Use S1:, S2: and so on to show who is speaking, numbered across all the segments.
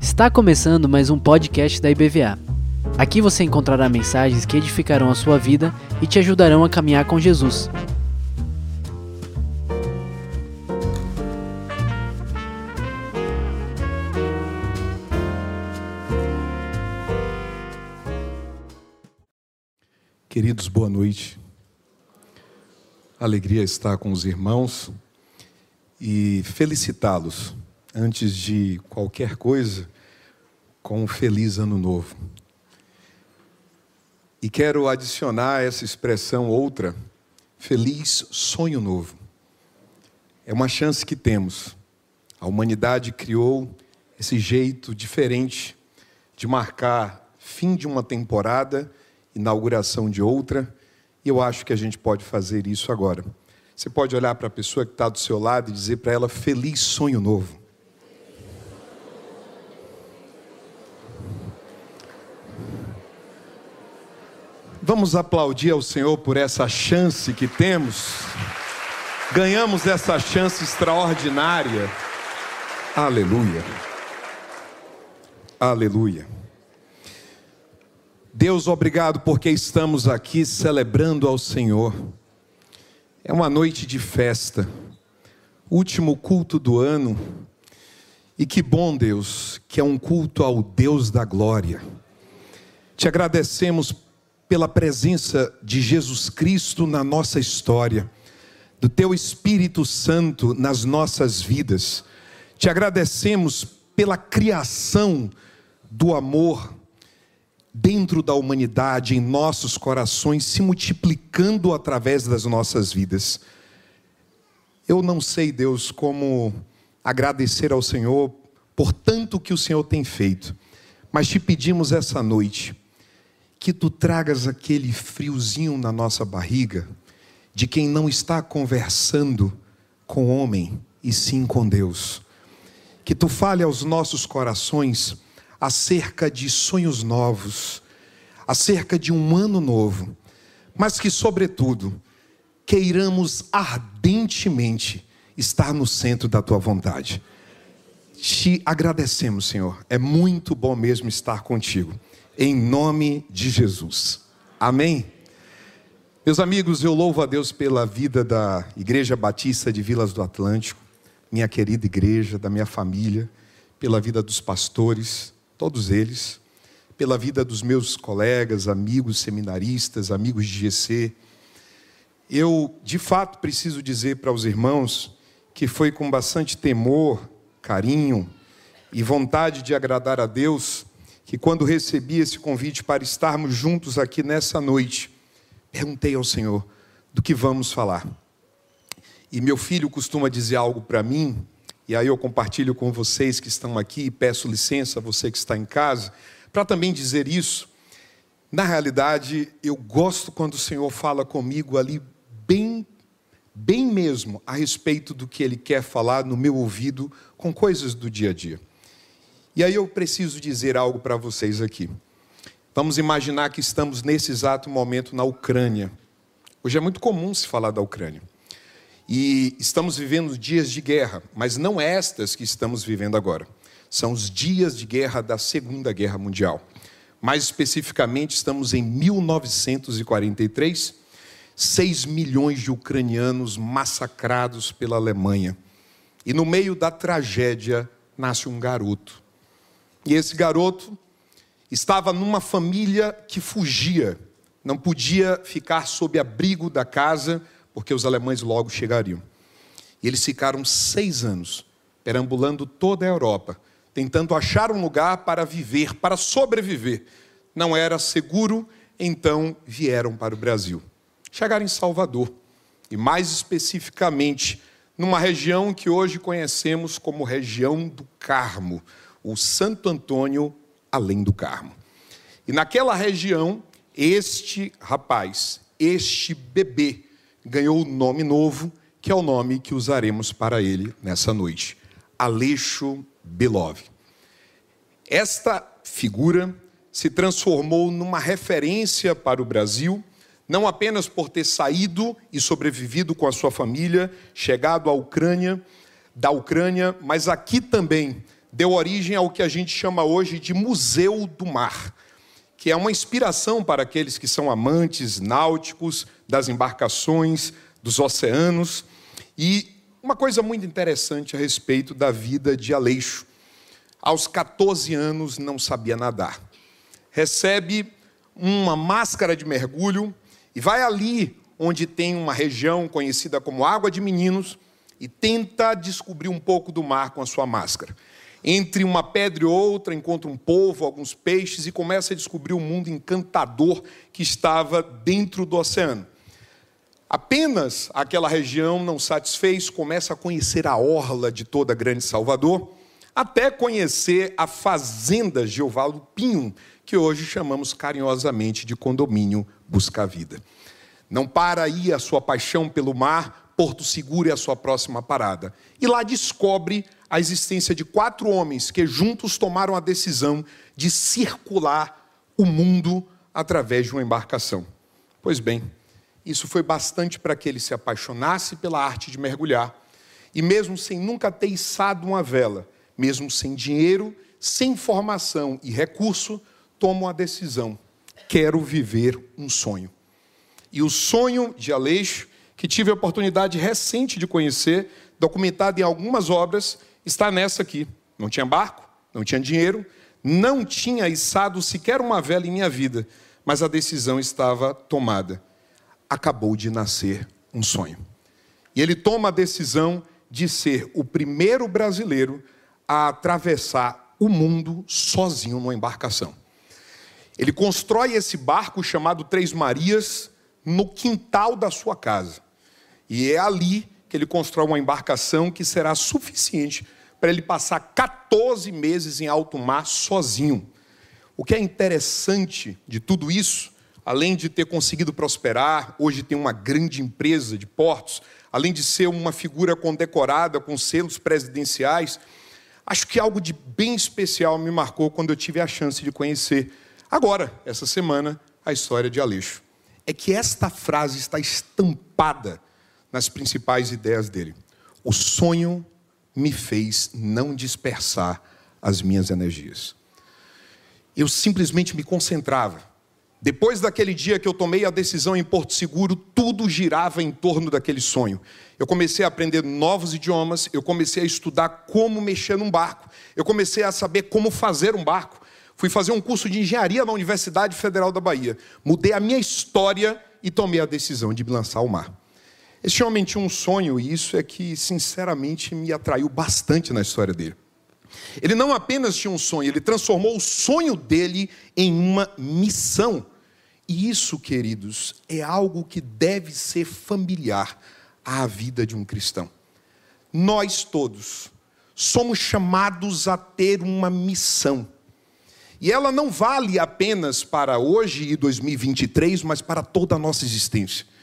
S1: Está começando mais um podcast da IBVA. Aqui você encontrará mensagens que edificarão a sua vida e te ajudarão a caminhar com Jesus.
S2: Queridos, boa noite. Alegria estar com os irmãos e felicitá-los, antes de qualquer coisa, com um feliz ano novo. E quero adicionar essa expressão outra, feliz sonho novo. É uma chance que temos. A humanidade criou esse jeito diferente de marcar fim de uma temporada inauguração de outra, e eu acho que a gente pode fazer isso agora. Você pode olhar para a pessoa que está do seu lado e dizer para ela: Feliz sonho novo. Vamos aplaudir ao Senhor por essa chance que temos. Ganhamos essa chance extraordinária. Aleluia. Aleluia. Deus, obrigado porque estamos aqui celebrando ao Senhor. É uma noite de festa, último culto do ano. E que bom, Deus, que é um culto ao Deus da glória. Te agradecemos pela presença de Jesus Cristo na nossa história, do Teu Espírito Santo nas nossas vidas. Te agradecemos pela criação do amor dentro da humanidade, em nossos corações, se multiplicando através das nossas vidas. Eu não sei, Deus, como agradecer ao Senhor por tanto que o Senhor tem feito, mas te pedimos essa noite que tu tragas aquele friozinho na nossa barriga de quem não está conversando com o homem e sim com Deus. Que tu fale aos nossos corações acerca de sonhos novos, acerca de um ano novo, mas que, sobretudo, queiramos ardentemente estar no centro da tua vontade. Te agradecemos, Senhor. É muito bom mesmo estar contigo. Em nome de Jesus. Amém. Meus amigos, eu louvo a Deus pela vida da Igreja Batista de Vilas do Atlântico, minha querida igreja, da minha família, pela vida dos pastores, todos eles, pela vida dos meus colegas, amigos seminaristas, amigos de GC. Eu, de fato, preciso dizer para os irmãos que foi com bastante temor, carinho e vontade de agradar a Deus que, quando recebi esse convite para estarmos juntos aqui nessa noite, perguntei ao Senhor do que vamos falar. E meu filho costuma dizer algo para mim e aí eu compartilho com vocês que estão aqui, peço licença a você que está em casa, para também dizer isso. Na realidade, eu gosto quando o Senhor fala comigo ali bem bem mesmo a respeito do que ele quer falar no meu ouvido com coisas do dia a dia. E aí eu preciso dizer algo para vocês aqui. Vamos imaginar que estamos nesse exato momento na Ucrânia. Hoje é muito comum se falar da Ucrânia. E estamos vivendo dias de guerra, mas não estas que estamos vivendo agora. São os dias de guerra da Segunda Guerra Mundial. Mais especificamente, estamos em 1943, 6 milhões de ucranianos massacrados pela Alemanha. E no meio da tragédia nasce um garoto. E esse garoto estava numa família que fugia, não podia ficar sob abrigo da casa porque os alemães logo chegariam. E eles ficaram seis anos perambulando toda a Europa, tentando achar um lugar para viver, para sobreviver. Não era seguro, então vieram para o Brasil. Chegaram em Salvador, e mais especificamente numa região que hoje conhecemos como região do Carmo, o Santo Antônio além do Carmo. E naquela região, este rapaz, este bebê, ganhou um nome novo, que é o nome que usaremos para ele nessa noite: Aleixo Belov. Esta figura se transformou numa referência para o Brasil, não apenas por ter saído e sobrevivido com a sua família, chegado à Ucrânia, da Ucrânia, mas aqui também deu origem ao que a gente chama hoje de Museu do Mar, que é uma inspiração para aqueles que são amantes náuticos, das embarcações, dos oceanos. E uma coisa muito interessante a respeito da vida de Aleixo. Aos 14 anos não sabia nadar. Recebe uma máscara de mergulho e vai ali onde tem uma região conhecida como Água de Meninos e tenta descobrir um pouco do mar com a sua máscara. Entre uma pedra e outra, encontra um povo, alguns peixes e começa a descobrir o um mundo encantador que estava dentro do oceano. Apenas aquela região não satisfez, começa a conhecer a orla de toda a Grande Salvador, até conhecer a fazenda Geovaldo Pinho, que hoje chamamos carinhosamente de condomínio Busca Vida. Não para aí a sua paixão pelo mar, Porto Seguro é a sua próxima parada. E lá descobre a existência de quatro homens que juntos tomaram a decisão de circular o mundo através de uma embarcação. Pois bem, isso foi bastante para que ele se apaixonasse pela arte de mergulhar. E mesmo sem nunca ter içado uma vela, mesmo sem dinheiro, sem formação e recurso, toma uma decisão: quero viver um sonho. E o sonho de Aleixo, que tive a oportunidade recente de conhecer, documentado em algumas obras, está nessa aqui. Não tinha barco, não tinha dinheiro, não tinha içado sequer uma vela em minha vida, mas a decisão estava tomada. Acabou de nascer um sonho. E ele toma a decisão de ser o primeiro brasileiro a atravessar o mundo sozinho numa embarcação. Ele constrói esse barco chamado Três Marias no quintal da sua casa. E é ali ele constrói uma embarcação que será suficiente para ele passar 14 meses em alto mar sozinho. O que é interessante de tudo isso, além de ter conseguido prosperar, hoje tem uma grande empresa de portos, além de ser uma figura condecorada com selos presidenciais, acho que algo de bem especial me marcou quando eu tive a chance de conhecer, agora, essa semana, a história de Aleixo. É que esta frase está estampada nas principais ideias dele. O sonho me fez não dispersar as minhas energias. Eu simplesmente me concentrava. Depois daquele dia que eu tomei a decisão em Porto Seguro, tudo girava em torno daquele sonho. Eu comecei a aprender novos idiomas, eu comecei a estudar como mexer num barco, eu comecei a saber como fazer um barco. Fui fazer um curso de engenharia na Universidade Federal da Bahia. Mudei a minha história e tomei a decisão de me lançar ao mar. Esse homem tinha um sonho, e isso é que, sinceramente, me atraiu bastante na história dele. Ele não apenas tinha um sonho, ele transformou o sonho dele em uma missão. E isso, queridos, é algo que deve ser familiar à vida de um cristão. Nós todos somos chamados a ter uma missão. E ela não vale apenas para hoje e 2023, mas para toda a nossa existência.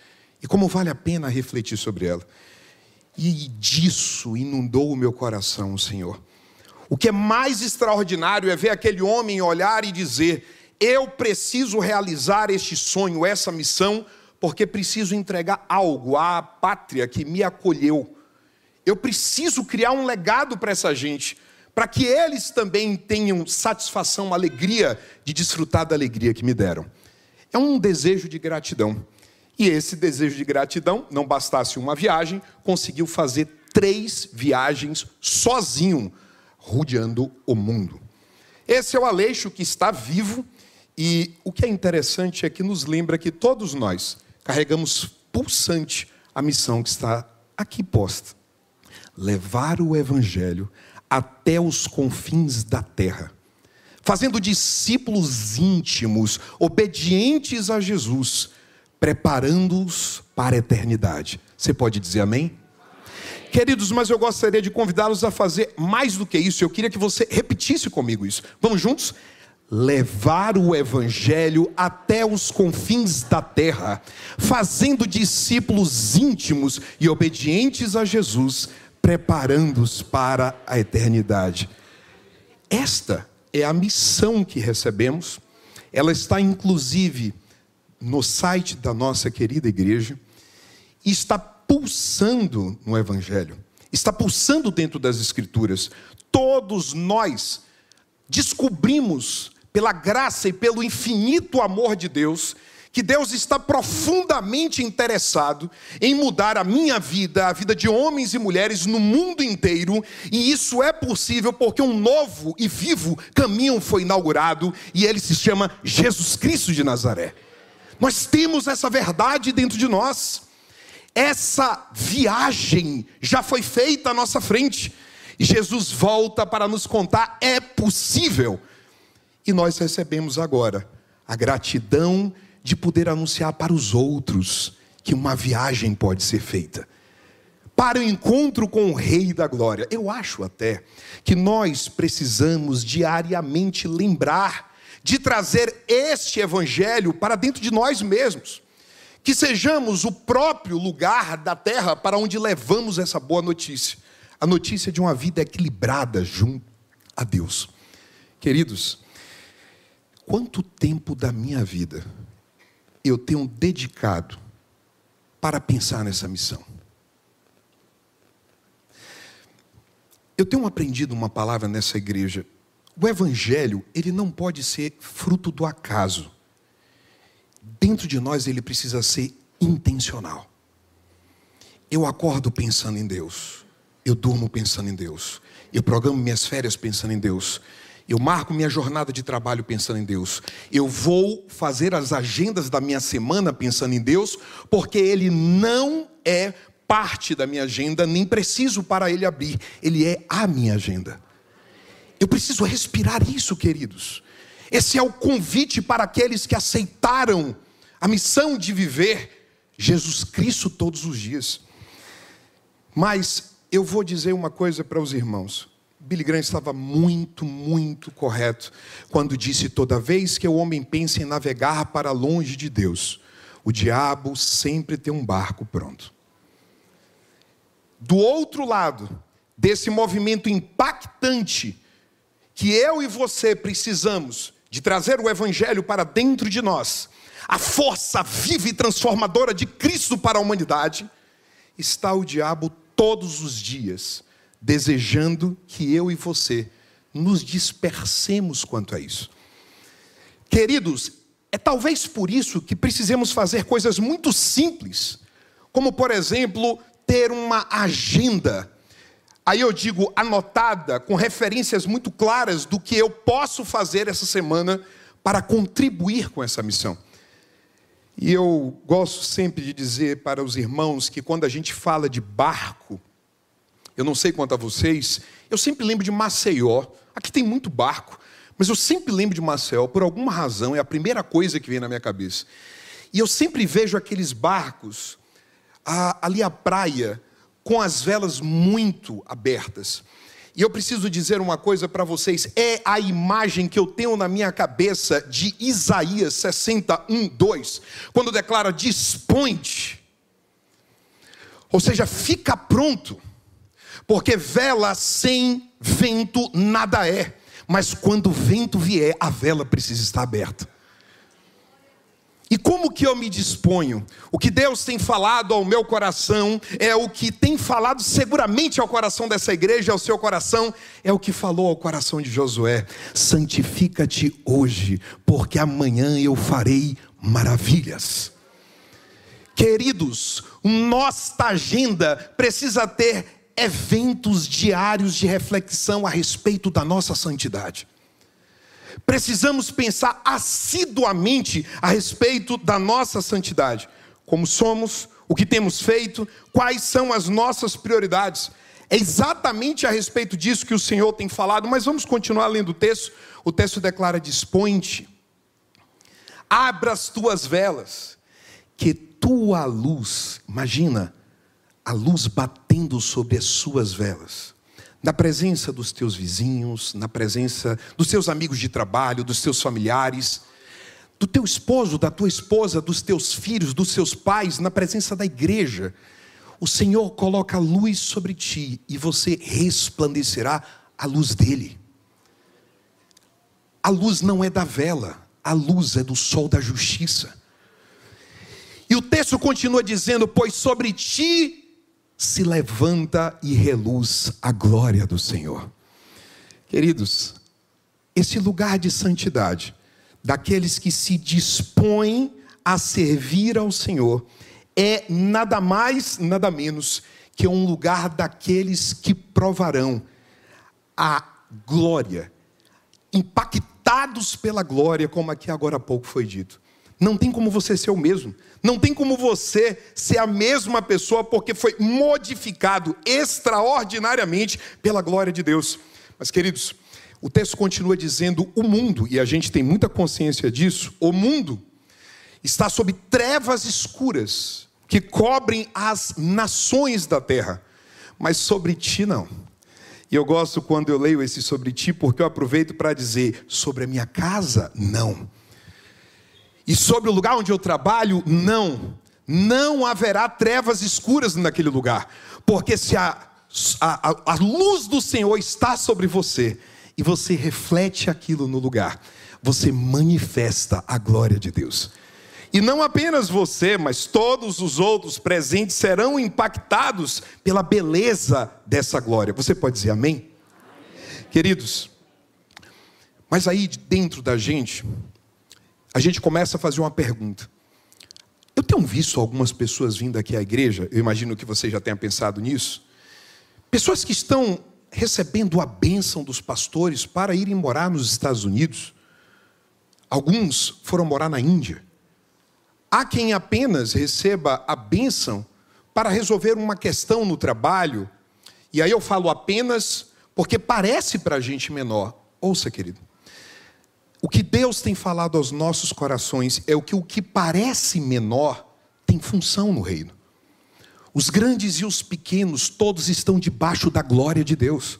S2: E como vale a pena refletir sobre ela. E disso inundou o meu coração, Senhor. O que é mais extraordinário é ver aquele homem olhar e dizer: Eu preciso realizar este sonho, essa missão, porque preciso entregar algo à pátria que me acolheu. Eu preciso criar um legado para essa gente, para que eles também tenham satisfação, alegria de desfrutar da alegria que me deram. É um desejo de gratidão. E esse desejo de gratidão, não bastasse uma viagem, conseguiu fazer três viagens sozinho, rodeando o mundo. Esse é o Aleixo que está vivo, e o que é interessante é que nos lembra que todos nós carregamos pulsante a missão que está aqui posta: levar o Evangelho até os confins da terra, fazendo discípulos íntimos, obedientes a Jesus preparando-os para a eternidade. Você pode dizer amém? Queridos, mas eu gostaria de convidá-los a fazer mais do que isso. Eu queria que você repetisse comigo isso. Vamos juntos? Levar o evangelho até os confins da terra, fazendo discípulos íntimos e obedientes a Jesus, preparando-os para a eternidade. Esta é a missão que recebemos. Ela está inclusive no site da nossa querida igreja e está pulsando no Evangelho. está pulsando dentro das Escrituras. Todos nós descobrimos, pela graça e pelo infinito amor de Deus, que Deus está profundamente interessado em mudar a minha vida, a vida de homens e mulheres no mundo inteiro, e isso é possível porque um novo e vivo caminho foi inaugurado e ele se chama Jesus Cristo de Nazaré. Nós temos essa verdade dentro de nós. Essa viagem já foi feita à nossa frente. E Jesus volta para nos contar: é possível. E nós recebemos agora a gratidão de poder anunciar para os outros que uma viagem pode ser feita. Para o encontro com o Rei da Glória. Eu acho até que nós precisamos diariamente lembrar de trazer este Evangelho para dentro de nós mesmos. Que sejamos o próprio lugar da terra para onde levamos essa boa notícia. A notícia de uma vida equilibrada junto a Deus. Queridos, quanto tempo da minha vida eu tenho dedicado para pensar nessa missão. Eu tenho aprendido uma palavra nessa igreja. O evangelho, ele não pode ser fruto do acaso. Dentro de nós ele precisa ser intencional. Eu acordo pensando em Deus. Eu durmo pensando em Deus. Eu programo minhas férias pensando em Deus. Eu marco minha jornada de trabalho pensando em Deus. Eu vou fazer as agendas da minha semana pensando em Deus, porque Ele não é parte da minha agenda, nem preciso para Ele abrir. Ele é a minha agenda. Eu preciso respirar isso, queridos. Esse é o convite para aqueles que aceitaram a missão de viver Jesus Cristo todos os dias. Mas eu vou dizer uma coisa para os irmãos. Billy Graham estava muito, muito correto quando disse: toda vez que o homem pensa em navegar para longe de Deus, o diabo sempre tem um barco pronto. Do outro lado desse movimento impactante que eu e você precisamos de trazer o evangelho para dentro de nós, a força viva e transformadora de Cristo para a humanidade, está o diabo todos os dias desejando que eu e você nos dispersemos quanto a isso. Queridos, é talvez por isso que precisemos fazer coisas muito simples, como por exemplo, ter uma agenda. Aí eu digo anotada, com referências muito claras do que eu posso fazer essa semana para contribuir com essa missão. E eu gosto sempre de dizer para os irmãos que quando a gente fala de barco, eu não sei quanto a vocês, eu sempre lembro de Maceió. Aqui tem muito barco, mas eu sempre lembro de Maceió, por alguma razão, é a primeira coisa que vem na minha cabeça. E eu sempre vejo aqueles barcos ali à praia, com as velas muito abertas. E eu preciso dizer uma coisa para vocês: é a imagem que eu tenho na minha cabeça de Isaías 61, 2, quando declara: dispõe-te. Ou seja, fica pronto porque vela sem vento nada é, mas quando o vento vier, a vela precisa estar aberta. E como que eu me disponho? O que Deus tem falado ao meu coração é o que tem falado seguramente ao coração dessa igreja, ao seu coração, é o que falou ao coração de Josué: santifica-te hoje, porque amanhã eu farei maravilhas. Queridos, nossa agenda precisa ter eventos diários de reflexão a respeito da nossa santidade. Precisamos pensar assiduamente a respeito da nossa santidade. Como somos, o que temos feito, quais são as nossas prioridades. É exatamente a respeito disso que o Senhor tem falado, mas vamos continuar lendo o texto. O texto declara: Dispõe-te, abra as tuas velas, que tua luz, imagina, a luz batendo sobre as suas velas, na presença dos teus vizinhos, na presença dos teus amigos de trabalho, dos teus familiares, do teu esposo, da tua esposa, dos teus filhos, dos seus pais, na presença da igreja. O Senhor coloca a luz sobre ti e você resplandecerá a luz dele. A luz não é da vela, a luz é do sol da justiça. E o texto continua dizendo: Pois sobre ti se levanta e reluz a glória do Senhor. Queridos, esse lugar de santidade, daqueles que se dispõem a servir ao Senhor, é nada mais, nada menos que um lugar daqueles que provarão a glória, impactados pela glória, como aqui agora há pouco foi dito. Não tem como você ser o mesmo. Não tem como você ser a mesma pessoa porque foi modificado extraordinariamente pela glória de Deus. Mas, queridos, o texto continua dizendo: o mundo, e a gente tem muita consciência disso, o mundo está sob trevas escuras que cobrem as nações da terra, mas sobre ti não. E eu gosto quando eu leio esse sobre ti, porque eu aproveito para dizer: sobre a minha casa, não e sobre o lugar onde eu trabalho, não. Não haverá trevas escuras naquele lugar. Porque se a, a, a luz do Senhor está sobre você e você reflete aquilo no lugar, você manifesta a glória de Deus. E não apenas você, mas todos os outros presentes serão impactados pela beleza dessa glória. Você pode dizer amém? amém? Queridos, mas aí dentro da gente, a gente começa a fazer uma pergunta. Eu tenho visto algumas pessoas vindo aqui à igreja, eu imagino que você já tenha pensado nisso. Pessoas que estão recebendo a bênção dos pastores para irem morar nos Estados Unidos. Alguns foram morar na Índia. Há quem apenas receba a bênção para resolver uma questão no trabalho. E aí eu falo apenas porque parece para a gente menor. Ouça, querido. O que Deus tem falado aos nossos corações é o que o que parece menor tem função no reino. Os grandes e os pequenos, todos estão debaixo da glória de Deus.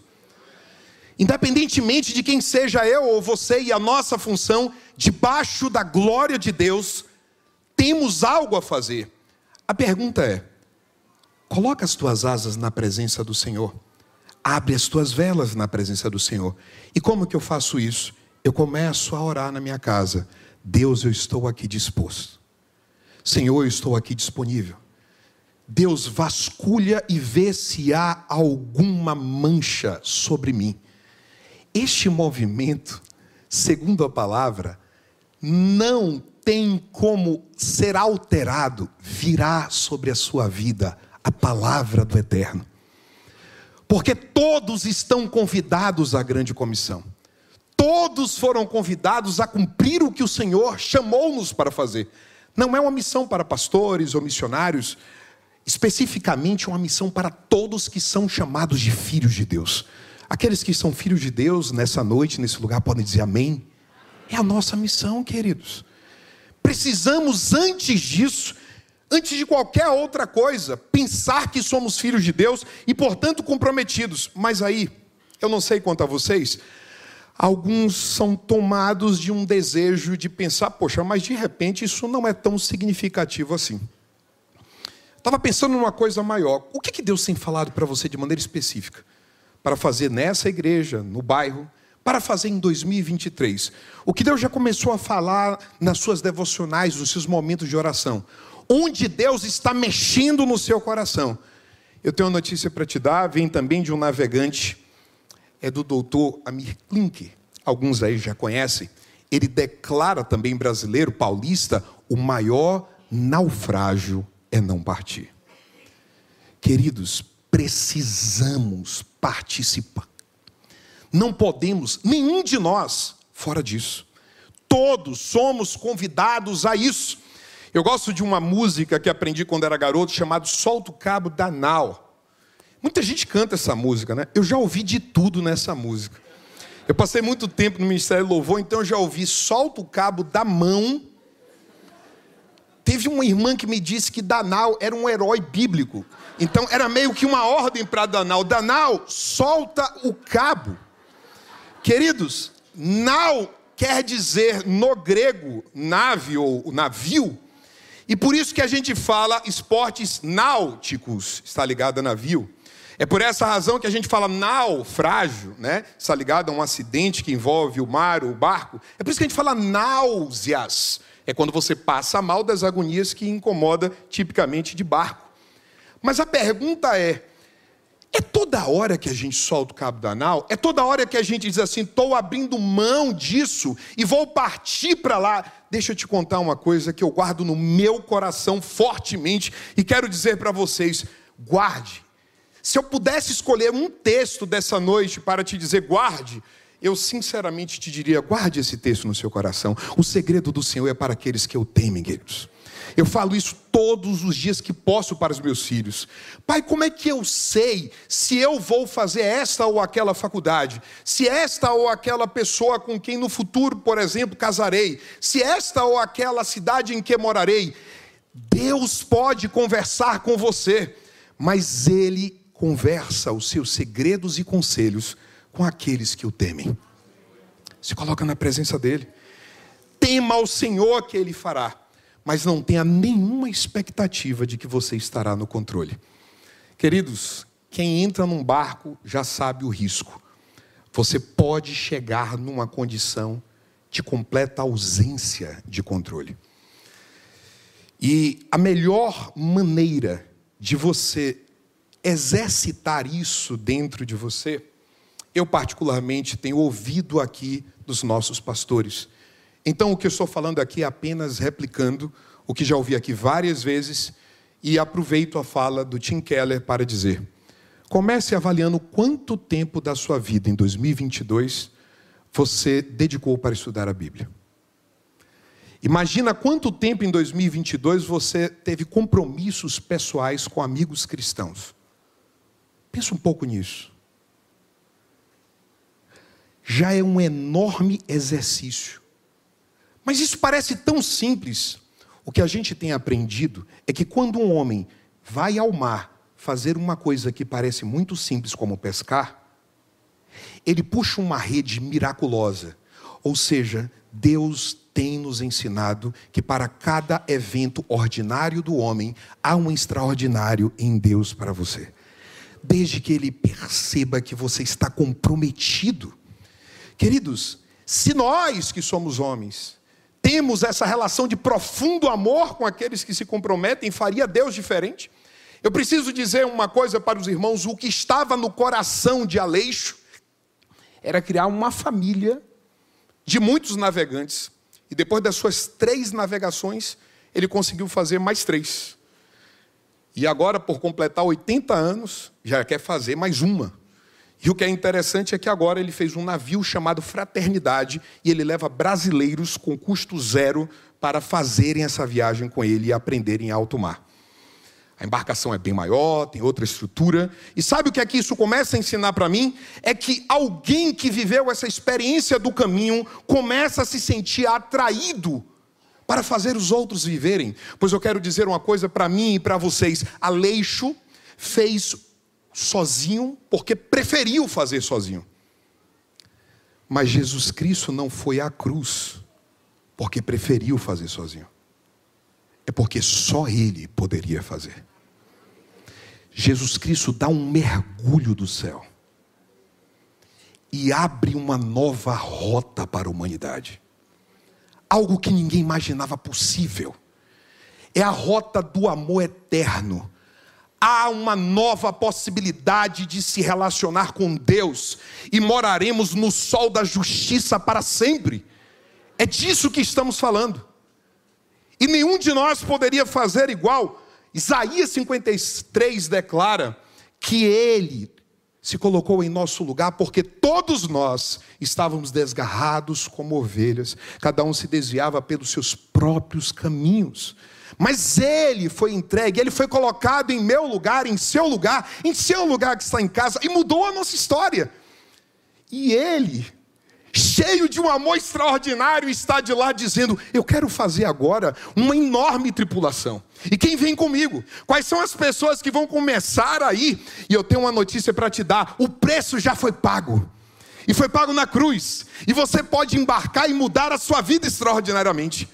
S2: Independentemente de quem seja eu ou você e a nossa função, debaixo da glória de Deus, temos algo a fazer. A pergunta é: coloca as tuas asas na presença do Senhor, abre as tuas velas na presença do Senhor. E como que eu faço isso? Eu começo a orar na minha casa: Deus, eu estou aqui disposto. Senhor, eu estou aqui disponível. Deus vasculha e vê se há alguma mancha sobre mim. Este movimento, segundo a palavra, não tem como ser alterado, virá sobre a sua vida a palavra do eterno. Porque todos estão convidados à grande comissão. Todos foram convidados a cumprir o que o Senhor chamou-nos para fazer. Não é uma missão para pastores ou missionários, especificamente uma missão para todos que são chamados de filhos de Deus. Aqueles que são filhos de Deus nessa noite, nesse lugar, podem dizer amém. É a nossa missão, queridos. Precisamos, antes disso, antes de qualquer outra coisa, pensar que somos filhos de Deus e, portanto, comprometidos. Mas aí, eu não sei quanto a vocês, alguns são tomados de um desejo de pensar, poxa, mas de repente isso não é tão significativo assim. Estava pensando numa coisa maior. O que, que Deus tem falado para você de maneira específica? Para fazer nessa igreja, no bairro, para fazer em 2023. O que Deus já começou a falar nas suas devocionais, nos seus momentos de oração. Onde Deus está mexendo no seu coração. Eu tenho uma notícia para te dar, vem também de um navegante é do doutor Amir Klink, alguns aí já conhecem. Ele declara também brasileiro, paulista, o maior naufrágio é não partir. Queridos, precisamos participar. Não podemos, nenhum de nós, fora disso. Todos somos convidados a isso. Eu gosto de uma música que aprendi quando era garoto, chamado Solta o Cabo da Nau. Muita gente canta essa música, né? Eu já ouvi de tudo nessa música. Eu passei muito tempo no Ministério Louvor, então eu já ouvi solta o cabo da mão. Teve uma irmã que me disse que Danal era um herói bíblico. Então era meio que uma ordem para Danal. Danal, solta o cabo. Queridos, nau quer dizer no grego nave ou navio. E por isso que a gente fala esportes náuticos, está ligado a navio. É por essa razão que a gente fala naufrágio, né? Está ligado a um acidente que envolve o mar, o barco. É por isso que a gente fala náuseas. É quando você passa mal das agonias que incomoda tipicamente de barco. Mas a pergunta é: é toda hora que a gente solta o cabo da nau? É toda hora que a gente diz assim, estou abrindo mão disso e vou partir para lá? Deixa eu te contar uma coisa que eu guardo no meu coração fortemente e quero dizer para vocês: guarde. Se eu pudesse escolher um texto dessa noite para te dizer guarde, eu sinceramente te diria: guarde esse texto no seu coração. O segredo do Senhor é para aqueles que o temem, queridos. Eu falo isso todos os dias que posso para os meus filhos. Pai, como é que eu sei se eu vou fazer esta ou aquela faculdade? Se esta ou aquela pessoa com quem no futuro, por exemplo, casarei? Se esta ou aquela cidade em que morarei? Deus pode conversar com você, mas Ele conversa os seus segredos e conselhos com aqueles que o temem. Se coloca na presença dEle. Tema ao Senhor que Ele fará mas não tenha nenhuma expectativa de que você estará no controle. Queridos, quem entra num barco já sabe o risco. Você pode chegar numa condição de completa ausência de controle. E a melhor maneira de você exercitar isso dentro de você, eu particularmente tenho ouvido aqui dos nossos pastores então, o que eu estou falando aqui é apenas replicando o que já ouvi aqui várias vezes e aproveito a fala do Tim Keller para dizer: comece avaliando quanto tempo da sua vida em 2022 você dedicou para estudar a Bíblia. Imagina quanto tempo em 2022 você teve compromissos pessoais com amigos cristãos. Pensa um pouco nisso. Já é um enorme exercício mas isso parece tão simples. O que a gente tem aprendido é que quando um homem vai ao mar fazer uma coisa que parece muito simples, como pescar, ele puxa uma rede miraculosa. Ou seja, Deus tem nos ensinado que para cada evento ordinário do homem, há um extraordinário em Deus para você. Desde que ele perceba que você está comprometido. Queridos, se nós que somos homens, temos essa relação de profundo amor com aqueles que se comprometem, faria Deus diferente? Eu preciso dizer uma coisa para os irmãos: o que estava no coração de Aleixo era criar uma família de muitos navegantes. E depois das suas três navegações, ele conseguiu fazer mais três. E agora, por completar 80 anos, já quer fazer mais uma. E o que é interessante é que agora ele fez um navio chamado Fraternidade e ele leva brasileiros com custo zero para fazerem essa viagem com ele e aprenderem em alto mar. A embarcação é bem maior, tem outra estrutura. E sabe o que é que isso começa a ensinar para mim? É que alguém que viveu essa experiência do caminho começa a se sentir atraído para fazer os outros viverem. Pois eu quero dizer uma coisa para mim e para vocês: Aleixo fez sozinho, porque preferiu fazer sozinho. Mas Jesus Cristo não foi à cruz, porque preferiu fazer sozinho. É porque só Ele poderia fazer. Jesus Cristo dá um mergulho do céu e abre uma nova rota para a humanidade. Algo que ninguém imaginava possível. É a rota do amor eterno há uma nova possibilidade de se relacionar com Deus e moraremos no sol da justiça para sempre. É disso que estamos falando. E nenhum de nós poderia fazer igual. Isaías 53 declara que ele se colocou em nosso lugar porque todos nós estávamos desgarrados como ovelhas, cada um se desviava pelos seus próprios caminhos. Mas ele foi entregue, ele foi colocado em meu lugar, em seu lugar, em seu lugar que está em casa, e mudou a nossa história. E ele, cheio de um amor extraordinário, está de lá dizendo: Eu quero fazer agora uma enorme tripulação. E quem vem comigo? Quais são as pessoas que vão começar aí? E eu tenho uma notícia para te dar: o preço já foi pago. E foi pago na cruz. E você pode embarcar e mudar a sua vida extraordinariamente.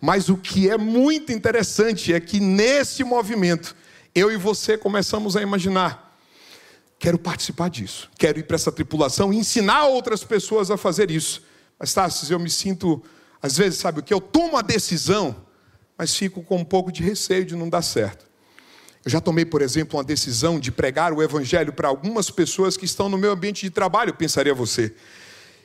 S2: Mas o que é muito interessante é que nesse movimento, eu e você começamos a imaginar: quero participar disso, quero ir para essa tripulação e ensinar outras pessoas a fazer isso. Mas, Tassis, eu me sinto, às vezes, sabe o que? Eu tomo a decisão, mas fico com um pouco de receio de não dar certo. Eu já tomei, por exemplo, uma decisão de pregar o evangelho para algumas pessoas que estão no meu ambiente de trabalho, pensaria você.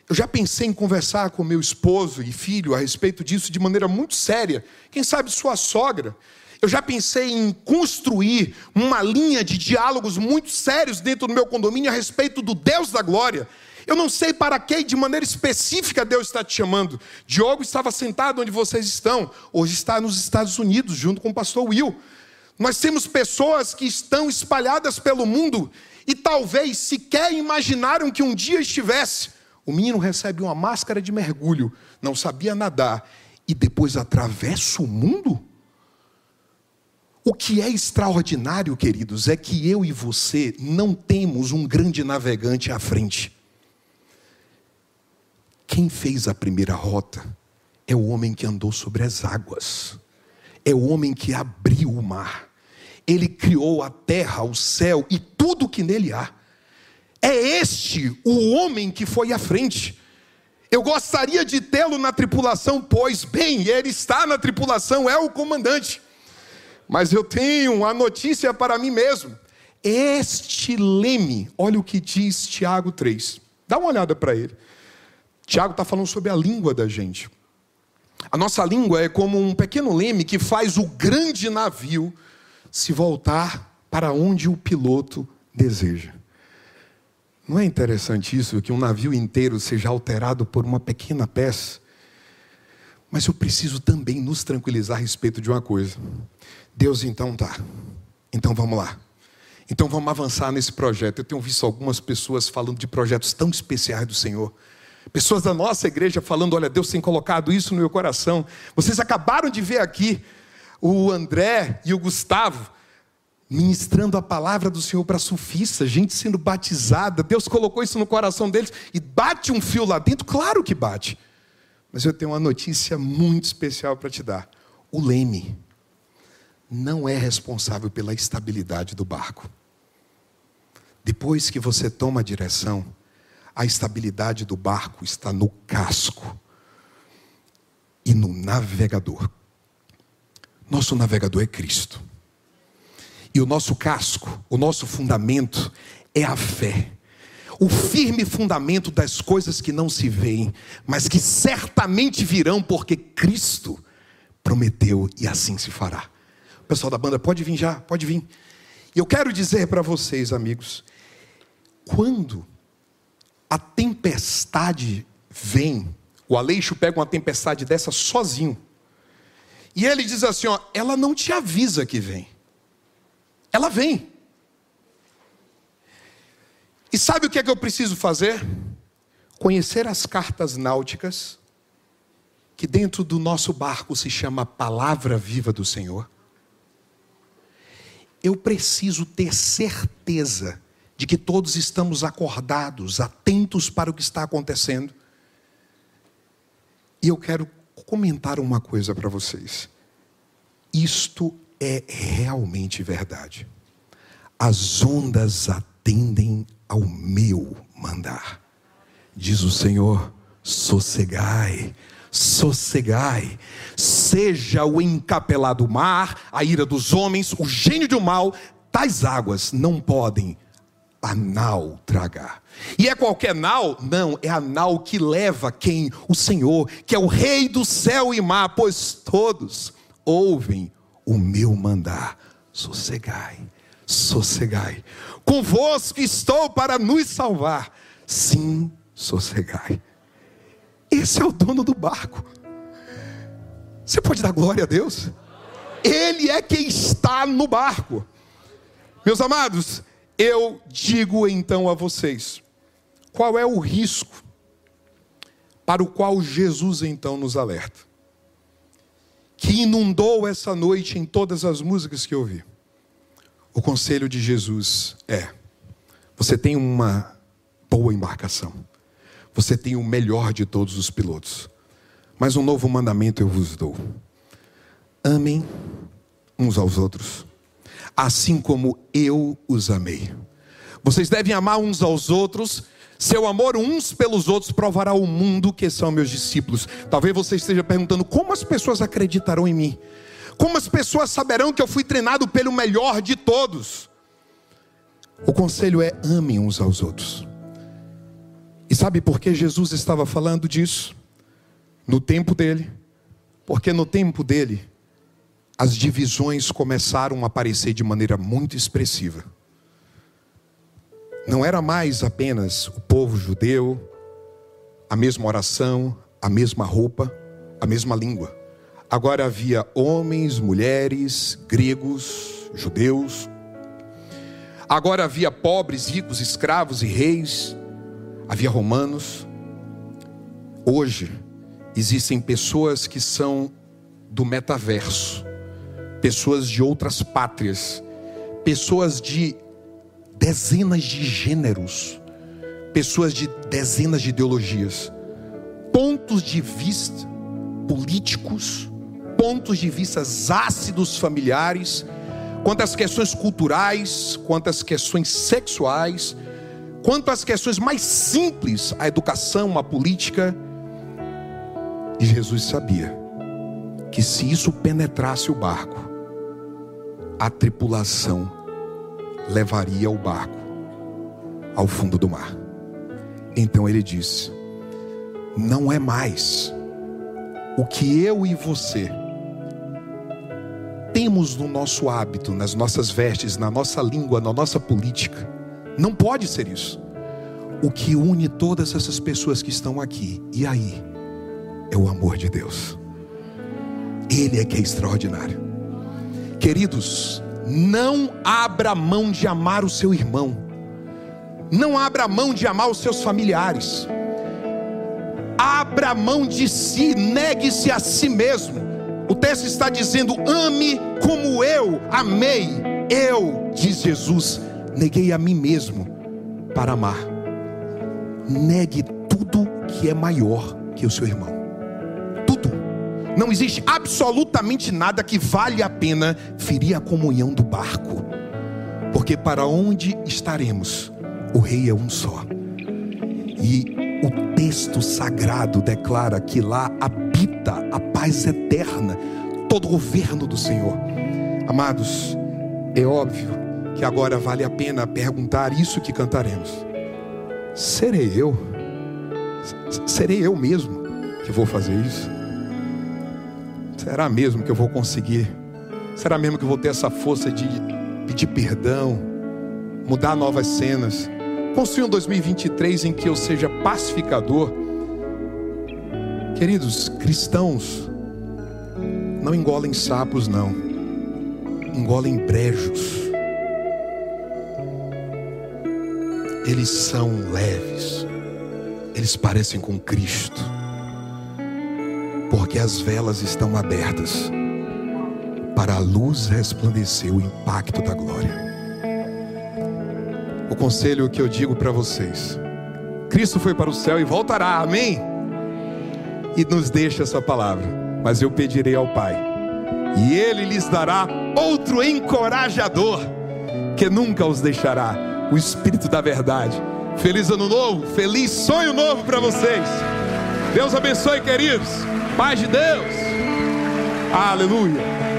S2: Eu já pensei em conversar com meu esposo e filho a respeito disso de maneira muito séria. Quem sabe sua sogra. Eu já pensei em construir uma linha de diálogos muito sérios dentro do meu condomínio a respeito do Deus da glória. Eu não sei para que de maneira específica Deus está te chamando. Diogo estava sentado onde vocês estão, hoje está nos Estados Unidos, junto com o pastor Will. Nós temos pessoas que estão espalhadas pelo mundo e talvez sequer imaginaram que um dia estivesse. O menino recebe uma máscara de mergulho, não sabia nadar e depois atravessa o mundo? O que é extraordinário, queridos, é que eu e você não temos um grande navegante à frente. Quem fez a primeira rota é o homem que andou sobre as águas, é o homem que abriu o mar, ele criou a terra, o céu e tudo que nele há. É este o homem que foi à frente. Eu gostaria de tê-lo na tripulação, pois bem, ele está na tripulação, é o comandante. Mas eu tenho a notícia para mim mesmo. Este leme, olha o que diz Tiago 3. Dá uma olhada para ele. Tiago está falando sobre a língua da gente. A nossa língua é como um pequeno leme que faz o grande navio se voltar para onde o piloto deseja. Não é interessante isso, que um navio inteiro seja alterado por uma pequena peça? Mas eu preciso também nos tranquilizar a respeito de uma coisa. Deus, então tá. Então vamos lá. Então vamos avançar nesse projeto. Eu tenho visto algumas pessoas falando de projetos tão especiais do Senhor. Pessoas da nossa igreja falando: olha, Deus tem colocado isso no meu coração. Vocês acabaram de ver aqui o André e o Gustavo ministrando a palavra do Senhor para sufista, gente sendo batizada. Deus colocou isso no coração deles e bate um fio lá dentro? Claro que bate. Mas eu tenho uma notícia muito especial para te dar. O leme não é responsável pela estabilidade do barco. Depois que você toma a direção, a estabilidade do barco está no casco e no navegador. Nosso navegador é Cristo. E o nosso casco, o nosso fundamento é a fé. O firme fundamento das coisas que não se veem, mas que certamente virão, porque Cristo prometeu e assim se fará. O pessoal da banda, pode vir já, pode vir. E eu quero dizer para vocês, amigos, quando a tempestade vem, o Aleixo pega uma tempestade dessa sozinho e ele diz assim: ó, ela não te avisa que vem. Ela vem. E sabe o que é que eu preciso fazer? Conhecer as cartas náuticas, que dentro do nosso barco se chama Palavra Viva do Senhor. Eu preciso ter certeza de que todos estamos acordados, atentos para o que está acontecendo. E eu quero comentar uma coisa para vocês. Isto é realmente verdade. As ondas atendem ao meu mandar. Diz o Senhor: sossegai, sossegai, seja o encapelado mar, a ira dos homens, o gênio do mal, tais águas não podem a nau tragar. E é qualquer nau? Não, é a nau que leva quem? O Senhor, que é o Rei do céu e mar, pois todos ouvem o meu mandar. Sossegai, sossegai. Convosco estou para nos salvar. Sim, sossegai. Esse é o dono do barco. Você pode dar glória a Deus? Ele é quem está no barco. Meus amados, eu digo então a vocês: qual é o risco para o qual Jesus então nos alerta? Que inundou essa noite em todas as músicas que eu ouvi. O conselho de Jesus é: você tem uma boa embarcação, você tem o melhor de todos os pilotos, mas um novo mandamento eu vos dou: amem uns aos outros assim como eu os amei. Vocês devem amar uns aos outros. Seu amor uns pelos outros provará ao mundo que são meus discípulos. Talvez você esteja perguntando como as pessoas acreditarão em mim. Como as pessoas saberão que eu fui treinado pelo melhor de todos? O conselho é amem uns aos outros. E sabe por que Jesus estava falando disso? No tempo dele. Porque no tempo dele, as divisões começaram a aparecer de maneira muito expressiva. Não era mais apenas o povo judeu, a mesma oração, a mesma roupa, a mesma língua. Agora havia homens, mulheres, gregos, judeus. Agora havia pobres, ricos, escravos e reis havia romanos. Hoje, existem pessoas que são do metaverso, pessoas de outras pátrias, pessoas de dezenas de gêneros, pessoas de dezenas de ideologias, pontos de vista políticos, pontos de vista ácidos familiares, quanto às questões culturais, quanto às questões sexuais, Quanto às questões mais simples, a educação, a política, e Jesus sabia que se isso penetrasse o barco, a tripulação levaria o barco ao fundo do mar. Então ele disse: Não é mais o que eu e você temos no nosso hábito, nas nossas vestes, na nossa língua, na nossa política não pode ser isso. O que une todas essas pessoas que estão aqui, e aí, é o amor de Deus. Ele é que é extraordinário. Queridos, não abra mão de amar o seu irmão. Não abra mão de amar os seus familiares. Abra mão de si, negue-se a si mesmo. O texto está dizendo: ame como eu amei. Eu, diz Jesus, neguei a mim mesmo para amar. Negue tudo que é maior que o seu irmão. Tudo. Não existe absolutamente nada que vale a pena ferir a comunhão do barco. Porque para onde estaremos, o rei é um só. E o texto sagrado declara que lá habita a paz eterna, todo o governo do Senhor. Amados, é óbvio que agora vale a pena perguntar isso que cantaremos. Serei eu? Serei eu mesmo que vou fazer isso? Será mesmo que eu vou conseguir? Será mesmo que eu vou ter essa força de pedir perdão, mudar novas cenas, construir um 2023 em que eu seja pacificador? Queridos cristãos, não engolem sapos, não, engolem brejos. eles são leves, eles parecem com Cristo, porque as velas estão abertas para a luz resplandecer o impacto da glória. O conselho que eu digo para vocês: Cristo foi para o céu e voltará, amém? E nos deixa essa palavra, mas eu pedirei ao Pai, e Ele lhes dará outro encorajador, que nunca os deixará o Espírito da verdade. Feliz ano novo, feliz sonho novo para vocês. Deus abençoe, queridos. Paz de Deus. Aleluia.